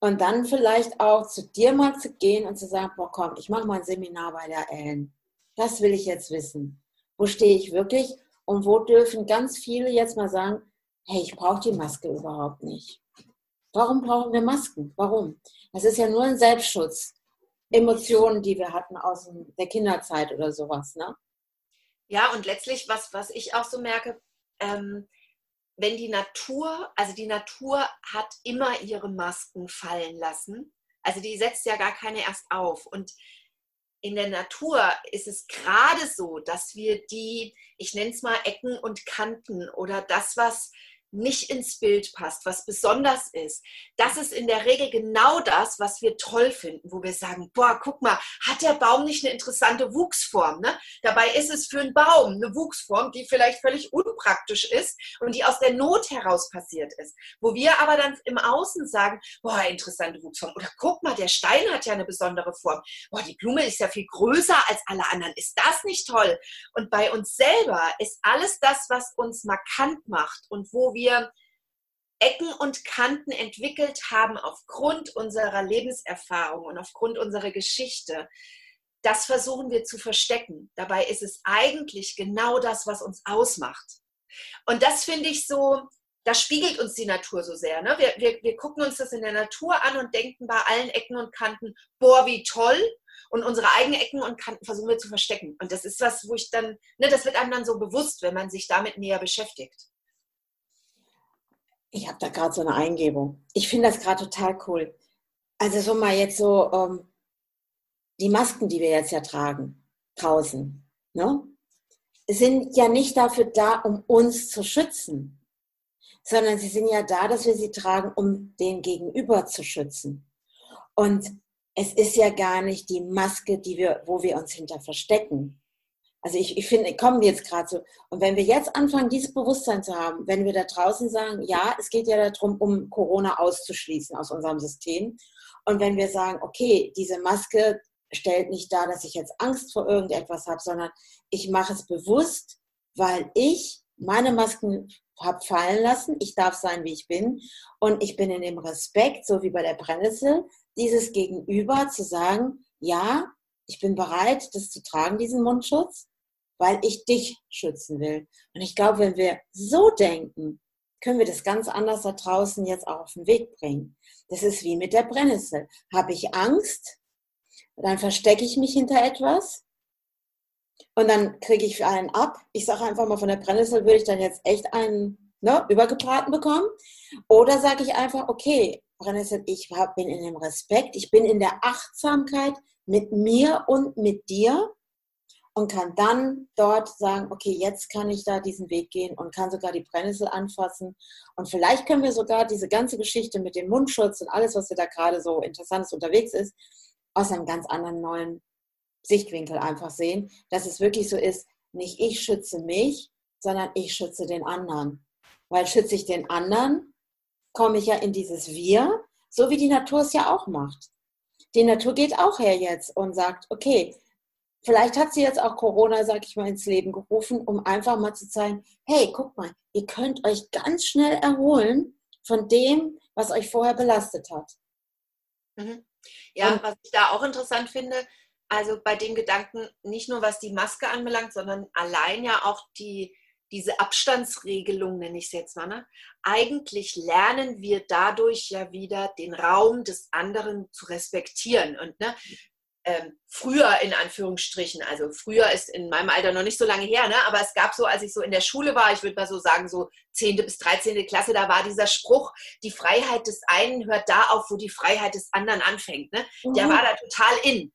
Und dann vielleicht auch zu dir mal zu gehen und zu sagen, boah komm, ich mache mal ein Seminar bei der Ellen. Das will ich jetzt wissen. Wo stehe ich wirklich? Und wo dürfen ganz viele jetzt mal sagen, hey, ich brauche die Maske überhaupt nicht. Warum brauchen wir Masken? Warum? Das ist ja nur ein Selbstschutz. Emotionen, die wir hatten aus der Kinderzeit oder sowas, ne? Ja, und letztlich, was, was ich auch so merke, ähm, wenn die Natur, also die Natur hat immer ihre Masken fallen lassen. Also die setzt ja gar keine erst auf. Und in der Natur ist es gerade so, dass wir die, ich nenne es mal Ecken und Kanten oder das, was nicht ins Bild passt, was besonders ist, das ist in der Regel genau das, was wir toll finden, wo wir sagen, boah, guck mal, hat der Baum nicht eine interessante Wuchsform? Ne? Dabei ist es für einen Baum eine Wuchsform, die vielleicht völlig unpraktisch ist und die aus der Not heraus passiert ist. Wo wir aber dann im Außen sagen, boah, interessante Wuchsform. Oder guck mal, der Stein hat ja eine besondere Form. Boah, die Blume ist ja viel größer als alle anderen. Ist das nicht toll? Und bei uns selber ist alles das, was uns markant macht und wo wir wir Ecken und Kanten entwickelt haben aufgrund unserer Lebenserfahrung und aufgrund unserer Geschichte, das versuchen wir zu verstecken. Dabei ist es eigentlich genau das, was uns ausmacht. Und das finde ich so, das spiegelt uns die Natur so sehr. Ne? Wir, wir, wir gucken uns das in der Natur an und denken bei allen Ecken und Kanten, boah, wie toll. Und unsere eigenen Ecken und Kanten versuchen wir zu verstecken. Und das ist was, wo ich dann, ne, das wird einem dann so bewusst, wenn man sich damit näher beschäftigt. Ich habe da gerade so eine Eingebung. Ich finde das gerade total cool. Also so mal jetzt so ähm, die Masken, die wir jetzt ja tragen draußen, ne, sind ja nicht dafür da, um uns zu schützen, sondern sie sind ja da, dass wir sie tragen, um den Gegenüber zu schützen. Und es ist ja gar nicht die Maske, die wir, wo wir uns hinter verstecken, also ich, ich finde, kommen jetzt gerade so. Und wenn wir jetzt anfangen, dieses Bewusstsein zu haben, wenn wir da draußen sagen, ja, es geht ja darum, um Corona auszuschließen aus unserem System. Und wenn wir sagen, okay, diese Maske stellt nicht dar, dass ich jetzt Angst vor irgendetwas habe, sondern ich mache es bewusst, weil ich meine Masken habe fallen lassen. Ich darf sein, wie ich bin. Und ich bin in dem Respekt, so wie bei der Brennnessel, dieses Gegenüber zu sagen, ja, ich bin bereit, das zu tragen, diesen Mundschutz weil ich dich schützen will. Und ich glaube, wenn wir so denken, können wir das ganz anders da draußen jetzt auch auf den Weg bringen. Das ist wie mit der Brennnessel. Habe ich Angst, dann verstecke ich mich hinter etwas und dann kriege ich einen ab. Ich sage einfach mal, von der Brennnessel würde ich dann jetzt echt einen ne, übergebraten bekommen. Oder sage ich einfach, okay, Brennnessel, ich bin in dem Respekt, ich bin in der Achtsamkeit mit mir und mit dir und kann dann dort sagen, okay, jetzt kann ich da diesen Weg gehen und kann sogar die Brennnessel anfassen. Und vielleicht können wir sogar diese ganze Geschichte mit dem Mundschutz und alles, was da gerade so interessantes unterwegs ist, aus einem ganz anderen neuen Sichtwinkel einfach sehen, dass es wirklich so ist, nicht ich schütze mich, sondern ich schütze den anderen. Weil schütze ich den anderen, komme ich ja in dieses Wir, so wie die Natur es ja auch macht. Die Natur geht auch her jetzt und sagt, okay, vielleicht hat sie jetzt auch Corona, sag ich mal, ins Leben gerufen, um einfach mal zu zeigen, hey, guck mal, ihr könnt euch ganz schnell erholen von dem, was euch vorher belastet hat. Mhm. Ja, und was ich da auch interessant finde, also bei dem Gedanken, nicht nur was die Maske anbelangt, sondern allein ja auch die, diese Abstandsregelung, nenne ich es jetzt mal. Ne? Eigentlich lernen wir dadurch ja wieder den Raum des anderen zu respektieren. Und ne, ähm, früher in Anführungsstrichen, also früher ist in meinem Alter noch nicht so lange her, ne? aber es gab so, als ich so in der Schule war, ich würde mal so sagen, so 10. bis 13. Klasse, da war dieser Spruch, die Freiheit des einen hört da auf, wo die Freiheit des anderen anfängt. Ne? Mhm. Der war da total in.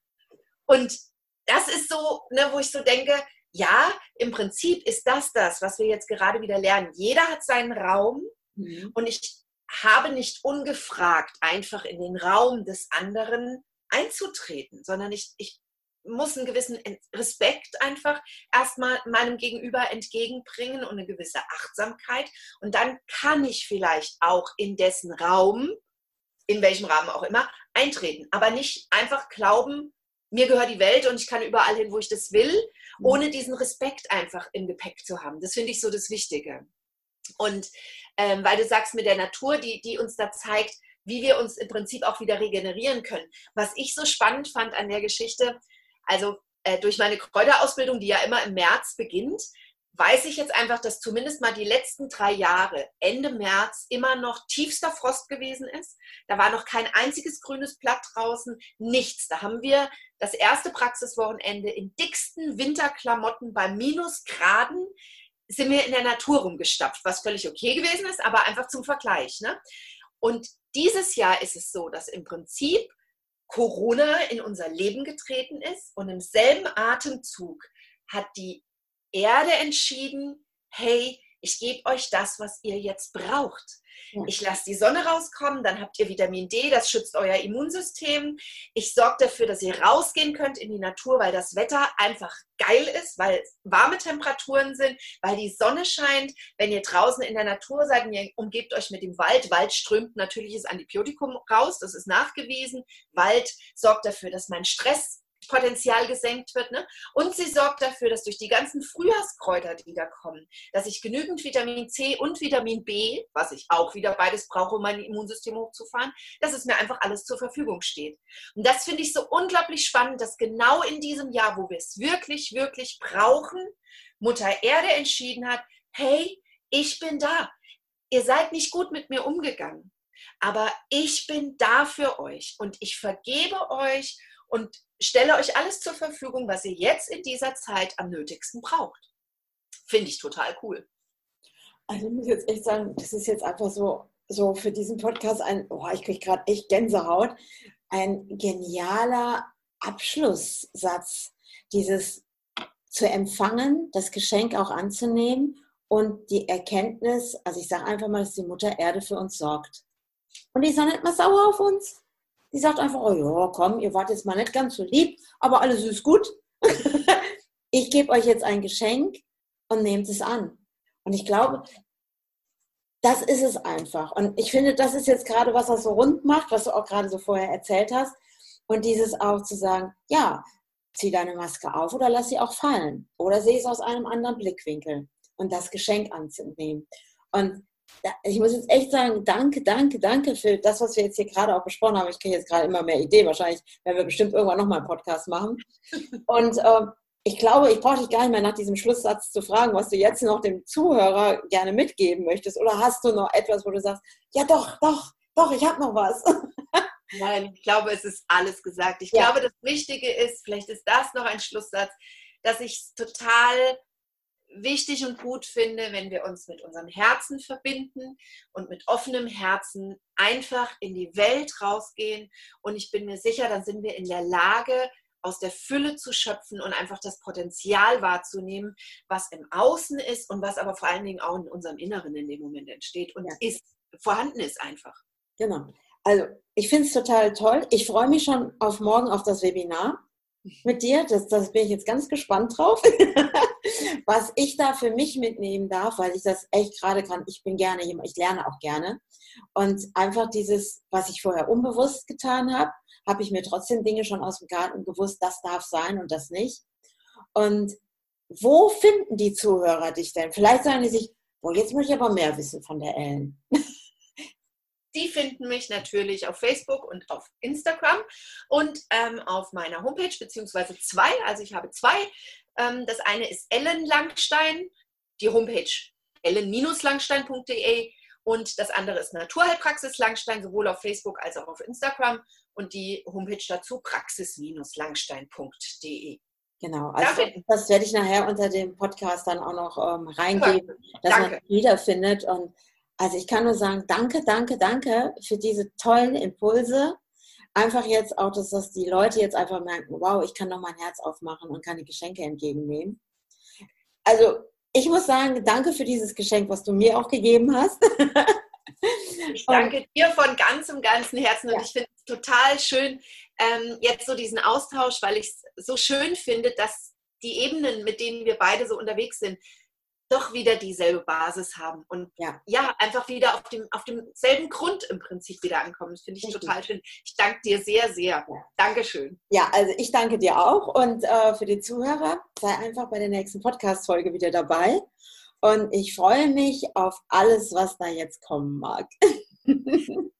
Und das ist so, ne, wo ich so denke, ja, im Prinzip ist das das, was wir jetzt gerade wieder lernen. Jeder hat seinen Raum mhm. und ich habe nicht ungefragt einfach in den Raum des anderen einzutreten, sondern ich, ich muss einen gewissen Respekt einfach erstmal meinem Gegenüber entgegenbringen und eine gewisse Achtsamkeit. Und dann kann ich vielleicht auch in dessen Raum, in welchem Rahmen auch immer, eintreten. Aber nicht einfach glauben, mir gehört die Welt und ich kann überall hin, wo ich das will, mhm. ohne diesen Respekt einfach im Gepäck zu haben. Das finde ich so das Wichtige. Und ähm, weil du sagst mit der Natur, die, die uns da zeigt, wie wir uns im Prinzip auch wieder regenerieren können. Was ich so spannend fand an der Geschichte, also äh, durch meine Kräuterausbildung, die ja immer im März beginnt, weiß ich jetzt einfach, dass zumindest mal die letzten drei Jahre, Ende März, immer noch tiefster Frost gewesen ist. Da war noch kein einziges grünes Blatt draußen, nichts. Da haben wir das erste Praxiswochenende in dicksten Winterklamotten bei Minusgraden sind wir in der Natur rumgestapft, was völlig okay gewesen ist, aber einfach zum Vergleich. Ne? Und dieses Jahr ist es so, dass im Prinzip Corona in unser Leben getreten ist und im selben Atemzug hat die Erde entschieden, hey, ich gebe euch das, was ihr jetzt braucht. Ich lasse die Sonne rauskommen, dann habt ihr Vitamin D, das schützt euer Immunsystem. Ich sorge dafür, dass ihr rausgehen könnt in die Natur, weil das Wetter einfach geil ist, weil warme Temperaturen sind, weil die Sonne scheint. Wenn ihr draußen in der Natur seid und ihr umgebt euch mit dem Wald, Wald strömt natürliches Antibiotikum raus, das ist nachgewiesen. Wald sorgt dafür, dass mein Stress Potenzial gesenkt wird. Ne? Und sie sorgt dafür, dass durch die ganzen Frühjahrskräuter, die da kommen, dass ich genügend Vitamin C und Vitamin B, was ich auch wieder beides brauche, um mein Immunsystem hochzufahren, dass es mir einfach alles zur Verfügung steht. Und das finde ich so unglaublich spannend, dass genau in diesem Jahr, wo wir es wirklich, wirklich brauchen, Mutter Erde entschieden hat, hey, ich bin da. Ihr seid nicht gut mit mir umgegangen, aber ich bin da für euch und ich vergebe euch und stelle euch alles zur Verfügung, was ihr jetzt in dieser Zeit am nötigsten braucht. Finde ich total cool. Also ich muss jetzt echt sagen, das ist jetzt einfach so, so für diesen Podcast ein, oh, ich kriege gerade echt Gänsehaut, ein genialer Abschlusssatz. Dieses zu empfangen, das Geschenk auch anzunehmen und die Erkenntnis, also ich sage einfach mal, dass die Mutter Erde für uns sorgt. Und die auch nicht mal sauer auf uns. Die sagt einfach, oh ja, komm, ihr wart jetzt mal nicht ganz so lieb, aber alles ist gut. <laughs> ich gebe euch jetzt ein Geschenk und nehmt es an. Und ich glaube, das ist es einfach. Und ich finde, das ist jetzt gerade, was das so rund macht, was du auch gerade so vorher erzählt hast. Und dieses auch zu sagen, ja, zieh deine Maske auf oder lass sie auch fallen. Oder sehe es aus einem anderen Blickwinkel und das Geschenk anzunehmen. Und ich muss jetzt echt sagen, danke, danke, danke für das, was wir jetzt hier gerade auch besprochen haben. Ich kriege jetzt gerade immer mehr Ideen. Wahrscheinlich werden wir bestimmt irgendwann nochmal einen Podcast machen. <laughs> Und äh, ich glaube, ich brauche dich gar nicht mehr nach diesem Schlusssatz zu fragen, was du jetzt noch dem Zuhörer gerne mitgeben möchtest. Oder hast du noch etwas, wo du sagst, ja doch, doch, doch, ich habe noch was. <laughs> Nein, ich glaube, es ist alles gesagt. Ich ja. glaube, das Wichtige ist, vielleicht ist das noch ein Schlusssatz, dass ich es total wichtig und gut finde, wenn wir uns mit unserem Herzen verbinden und mit offenem Herzen einfach in die Welt rausgehen. Und ich bin mir sicher, dann sind wir in der Lage, aus der Fülle zu schöpfen und einfach das Potenzial wahrzunehmen, was im Außen ist und was aber vor allen Dingen auch in unserem Inneren in dem Moment entsteht und ja. ist, vorhanden ist einfach. Genau. Also ich finde es total toll. Ich freue mich schon auf morgen auf das Webinar mit dir. Das, das bin ich jetzt ganz gespannt drauf, <laughs> was ich da für mich mitnehmen darf, weil ich das echt gerade kann. Ich bin gerne jemand, ich lerne auch gerne. Und einfach dieses, was ich vorher unbewusst getan habe, habe ich mir trotzdem Dinge schon aus dem Garten gewusst, das darf sein und das nicht. Und wo finden die Zuhörer dich denn? Vielleicht sagen die sich, boah, jetzt möchte ich aber mehr wissen von der Ellen. <laughs> Die finden mich natürlich auf Facebook und auf Instagram und ähm, auf meiner Homepage, beziehungsweise zwei. Also ich habe zwei. Ähm, das eine ist Ellen Langstein, die Homepage ellen-langstein.de und das andere ist Naturheilpraxis Langstein, sowohl auf Facebook als auch auf Instagram und die Homepage dazu praxis-langstein.de. Genau, also das werde ich nachher unter dem Podcast dann auch noch ähm, reingeben, dass danke. man wiederfindet. Und also ich kann nur sagen, danke, danke, danke für diese tollen Impulse. Einfach jetzt auch, dass das die Leute jetzt einfach merken, wow, ich kann noch mein Herz aufmachen und kann die Geschenke entgegennehmen. Also ich muss sagen, danke für dieses Geschenk, was du mir auch gegeben hast. <laughs> Ich danke dir von ganzem, ganzem Herzen und ja. ich finde es total schön, ähm, jetzt so diesen Austausch, weil ich es so schön finde, dass die Ebenen, mit denen wir beide so unterwegs sind, doch wieder dieselbe Basis haben und ja, ja einfach wieder auf, dem, auf demselben Grund im Prinzip wieder ankommen. Das finde ich Richtig. total schön. Ich danke dir sehr, sehr. Ja. Dankeschön. Ja, also ich danke dir auch und äh, für die Zuhörer sei einfach bei der nächsten Podcast-Folge wieder dabei. Und ich freue mich auf alles, was da jetzt kommen mag. <laughs>